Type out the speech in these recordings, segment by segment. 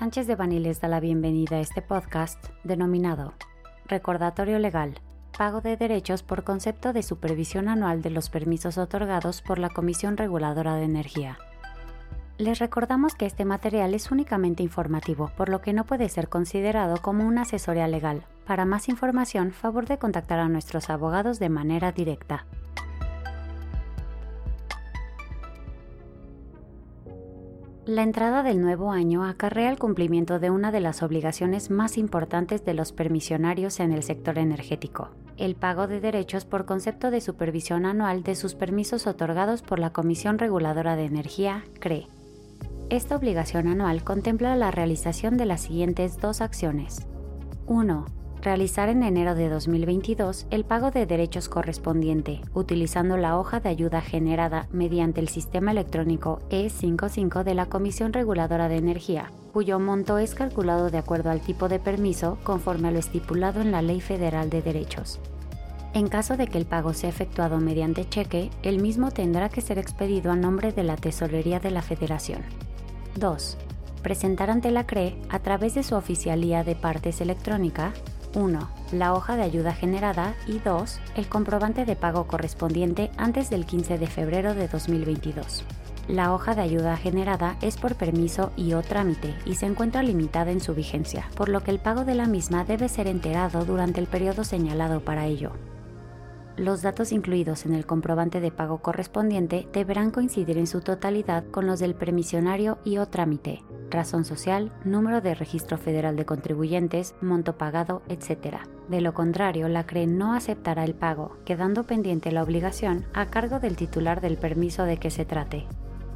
Sánchez de Bani les da la bienvenida a este podcast denominado Recordatorio Legal, Pago de Derechos por concepto de supervisión anual de los permisos otorgados por la Comisión Reguladora de Energía. Les recordamos que este material es únicamente informativo, por lo que no puede ser considerado como una asesoría legal. Para más información, favor de contactar a nuestros abogados de manera directa. La entrada del nuevo año acarrea el cumplimiento de una de las obligaciones más importantes de los permisionarios en el sector energético, el pago de derechos por concepto de supervisión anual de sus permisos otorgados por la Comisión Reguladora de Energía, CRE. Esta obligación anual contempla la realización de las siguientes dos acciones. 1 realizar en enero de 2022 el pago de derechos correspondiente, utilizando la hoja de ayuda generada mediante el sistema electrónico E55 de la Comisión Reguladora de Energía, cuyo monto es calculado de acuerdo al tipo de permiso conforme a lo estipulado en la Ley Federal de Derechos. En caso de que el pago sea efectuado mediante cheque, el mismo tendrá que ser expedido a nombre de la Tesorería de la Federación. 2. Presentar ante la CRE, a través de su oficialía de partes electrónica, 1. La hoja de ayuda generada y 2. El comprobante de pago correspondiente antes del 15 de febrero de 2022. La hoja de ayuda generada es por permiso y o trámite y se encuentra limitada en su vigencia, por lo que el pago de la misma debe ser enterado durante el periodo señalado para ello. Los datos incluidos en el comprobante de pago correspondiente deberán coincidir en su totalidad con los del permisionario y o trámite, razón social, número de registro federal de contribuyentes, monto pagado, etc. De lo contrario, la CRE no aceptará el pago, quedando pendiente la obligación a cargo del titular del permiso de que se trate.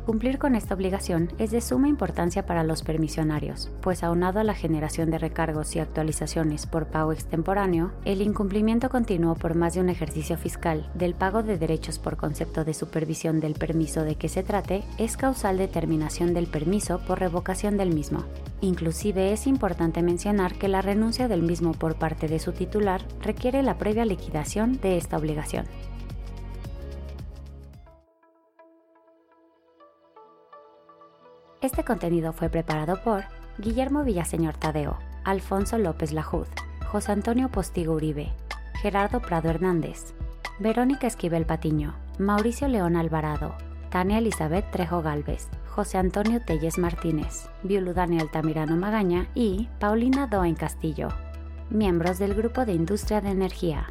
Cumplir con esta obligación es de suma importancia para los permisionarios, pues aunado a la generación de recargos y actualizaciones por pago extemporáneo, el incumplimiento continuo por más de un ejercicio fiscal del pago de derechos por concepto de supervisión del permiso de que se trate es causal de terminación del permiso por revocación del mismo. Inclusive es importante mencionar que la renuncia del mismo por parte de su titular requiere la previa liquidación de esta obligación. Este contenido fue preparado por Guillermo Villaseñor Tadeo, Alfonso López Lajud, José Antonio Postigo Uribe, Gerardo Prado Hernández, Verónica Esquivel Patiño, Mauricio León Alvarado, Tania Elizabeth Trejo Galvez, José Antonio Telles Martínez, Violudani Altamirano Magaña y Paulina Doen Castillo, miembros del Grupo de Industria de Energía.